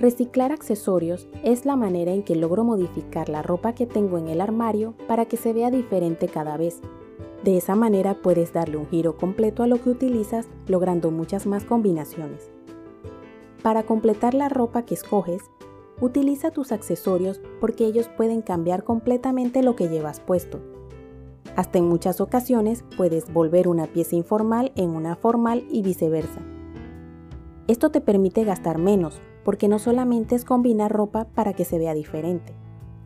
Reciclar accesorios es la manera en que logro modificar la ropa que tengo en el armario para que se vea diferente cada vez. De esa manera puedes darle un giro completo a lo que utilizas, logrando muchas más combinaciones. Para completar la ropa que escoges, utiliza tus accesorios porque ellos pueden cambiar completamente lo que llevas puesto. Hasta en muchas ocasiones puedes volver una pieza informal en una formal y viceversa. Esto te permite gastar menos, porque no solamente es combinar ropa para que se vea diferente.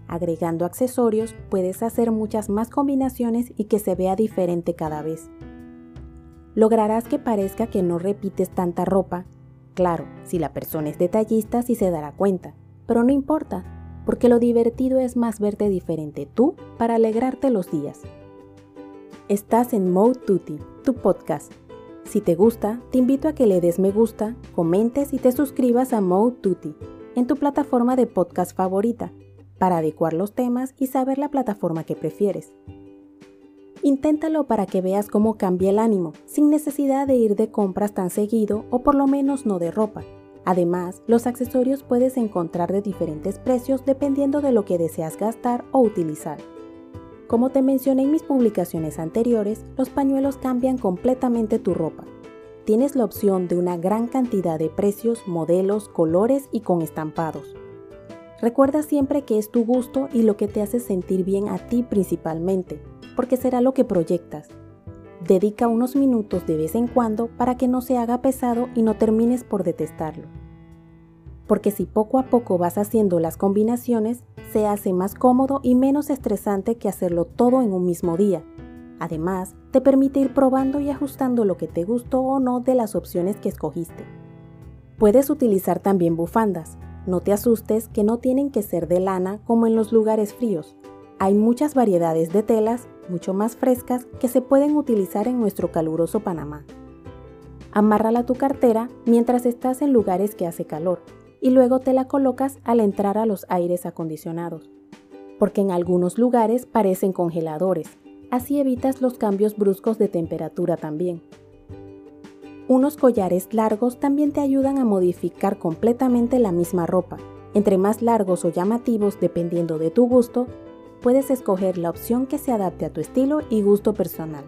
Agregando accesorios puedes hacer muchas más combinaciones y que se vea diferente cada vez. Lograrás que parezca que no repites tanta ropa. Claro, si la persona es detallista sí se dará cuenta, pero no importa, porque lo divertido es más verte diferente tú para alegrarte los días. Estás en Mode Tutti, tu podcast si te gusta, te invito a que le des me gusta, comentes y te suscribas a Mode Tutti en tu plataforma de podcast favorita para adecuar los temas y saber la plataforma que prefieres. Inténtalo para que veas cómo cambia el ánimo, sin necesidad de ir de compras tan seguido o por lo menos no de ropa. Además, los accesorios puedes encontrar de diferentes precios dependiendo de lo que deseas gastar o utilizar. Como te mencioné en mis publicaciones anteriores, los pañuelos cambian completamente tu ropa. Tienes la opción de una gran cantidad de precios, modelos, colores y con estampados. Recuerda siempre que es tu gusto y lo que te hace sentir bien a ti principalmente, porque será lo que proyectas. Dedica unos minutos de vez en cuando para que no se haga pesado y no termines por detestarlo porque si poco a poco vas haciendo las combinaciones, se hace más cómodo y menos estresante que hacerlo todo en un mismo día. Además, te permite ir probando y ajustando lo que te gustó o no de las opciones que escogiste. Puedes utilizar también bufandas. No te asustes que no tienen que ser de lana como en los lugares fríos. Hay muchas variedades de telas, mucho más frescas, que se pueden utilizar en nuestro caluroso Panamá. Amárrala a tu cartera mientras estás en lugares que hace calor y luego te la colocas al entrar a los aires acondicionados, porque en algunos lugares parecen congeladores, así evitas los cambios bruscos de temperatura también. Unos collares largos también te ayudan a modificar completamente la misma ropa. Entre más largos o llamativos, dependiendo de tu gusto, puedes escoger la opción que se adapte a tu estilo y gusto personal.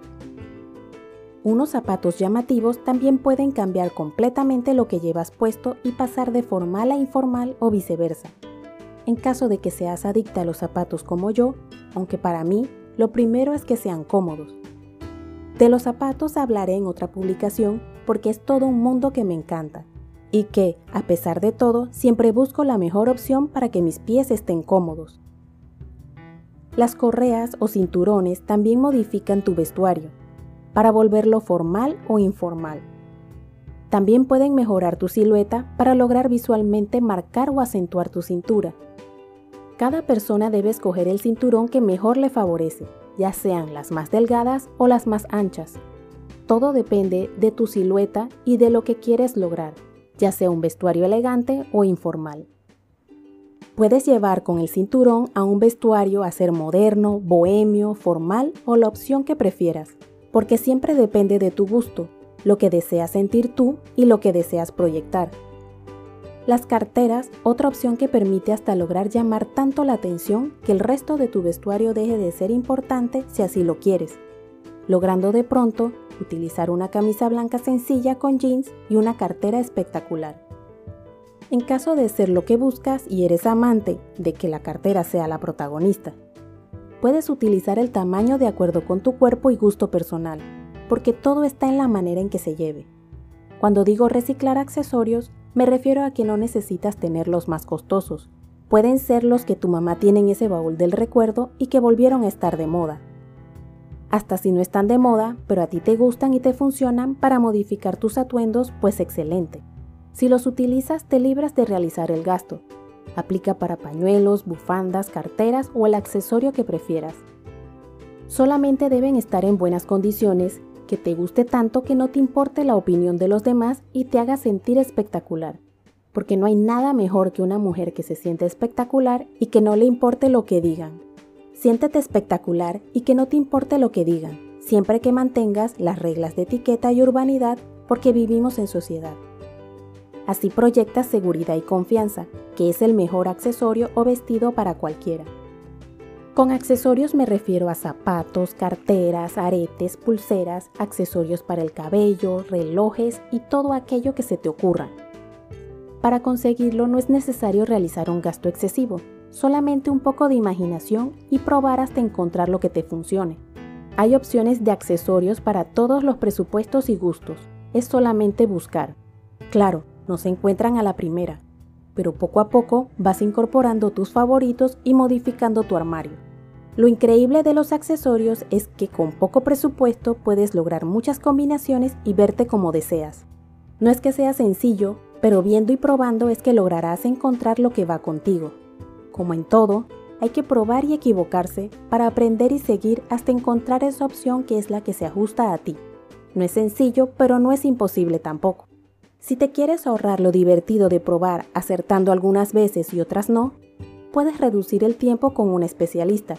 Unos zapatos llamativos también pueden cambiar completamente lo que llevas puesto y pasar de formal a informal o viceversa. En caso de que seas adicta a los zapatos como yo, aunque para mí lo primero es que sean cómodos. De los zapatos hablaré en otra publicación porque es todo un mundo que me encanta y que, a pesar de todo, siempre busco la mejor opción para que mis pies estén cómodos. Las correas o cinturones también modifican tu vestuario para volverlo formal o informal. También pueden mejorar tu silueta para lograr visualmente marcar o acentuar tu cintura. Cada persona debe escoger el cinturón que mejor le favorece, ya sean las más delgadas o las más anchas. Todo depende de tu silueta y de lo que quieres lograr, ya sea un vestuario elegante o informal. Puedes llevar con el cinturón a un vestuario a ser moderno, bohemio, formal o la opción que prefieras porque siempre depende de tu gusto, lo que deseas sentir tú y lo que deseas proyectar. Las carteras, otra opción que permite hasta lograr llamar tanto la atención que el resto de tu vestuario deje de ser importante si así lo quieres, logrando de pronto utilizar una camisa blanca sencilla con jeans y una cartera espectacular. En caso de ser lo que buscas y eres amante de que la cartera sea la protagonista, Puedes utilizar el tamaño de acuerdo con tu cuerpo y gusto personal, porque todo está en la manera en que se lleve. Cuando digo reciclar accesorios, me refiero a que no necesitas tener los más costosos. Pueden ser los que tu mamá tiene en ese baúl del recuerdo y que volvieron a estar de moda. Hasta si no están de moda, pero a ti te gustan y te funcionan para modificar tus atuendos, pues excelente. Si los utilizas, te libras de realizar el gasto, Aplica para pañuelos, bufandas, carteras o el accesorio que prefieras. Solamente deben estar en buenas condiciones, que te guste tanto que no te importe la opinión de los demás y te haga sentir espectacular. Porque no hay nada mejor que una mujer que se siente espectacular y que no le importe lo que digan. Siéntete espectacular y que no te importe lo que digan, siempre que mantengas las reglas de etiqueta y urbanidad porque vivimos en sociedad. Así proyectas seguridad y confianza, que es el mejor accesorio o vestido para cualquiera. Con accesorios me refiero a zapatos, carteras, aretes, pulseras, accesorios para el cabello, relojes y todo aquello que se te ocurra. Para conseguirlo no es necesario realizar un gasto excesivo, solamente un poco de imaginación y probar hasta encontrar lo que te funcione. Hay opciones de accesorios para todos los presupuestos y gustos, es solamente buscar. Claro, no se encuentran a la primera, pero poco a poco vas incorporando tus favoritos y modificando tu armario. Lo increíble de los accesorios es que con poco presupuesto puedes lograr muchas combinaciones y verte como deseas. No es que sea sencillo, pero viendo y probando es que lograrás encontrar lo que va contigo. Como en todo, hay que probar y equivocarse para aprender y seguir hasta encontrar esa opción que es la que se ajusta a ti. No es sencillo, pero no es imposible tampoco. Si te quieres ahorrar lo divertido de probar acertando algunas veces y otras no, puedes reducir el tiempo con un especialista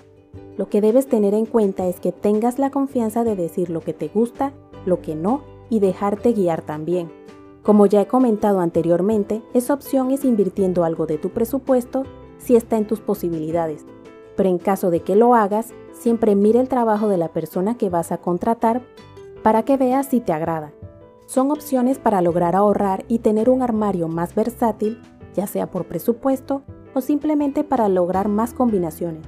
lo que debes tener en cuenta es que tengas la confianza de decir lo que te gusta, lo que no y dejarte guiar también. Como ya he comentado anteriormente, esa opción es invirtiendo algo de tu presupuesto si está en tus posibilidades. Pero en caso de que lo hagas, siempre mire el trabajo de la persona que vas a contratar para que veas si te agrada. Son opciones para lograr ahorrar y tener un armario más versátil, ya sea por presupuesto o simplemente para lograr más combinaciones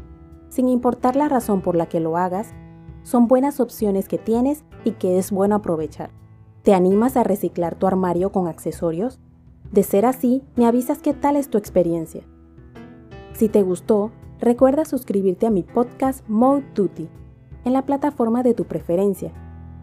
sin importar la razón por la que lo hagas, son buenas opciones que tienes y que es bueno aprovechar. ¿Te animas a reciclar tu armario con accesorios? De ser así, me avisas qué tal es tu experiencia. Si te gustó, recuerda suscribirte a mi podcast Mode Duty en la plataforma de tu preferencia.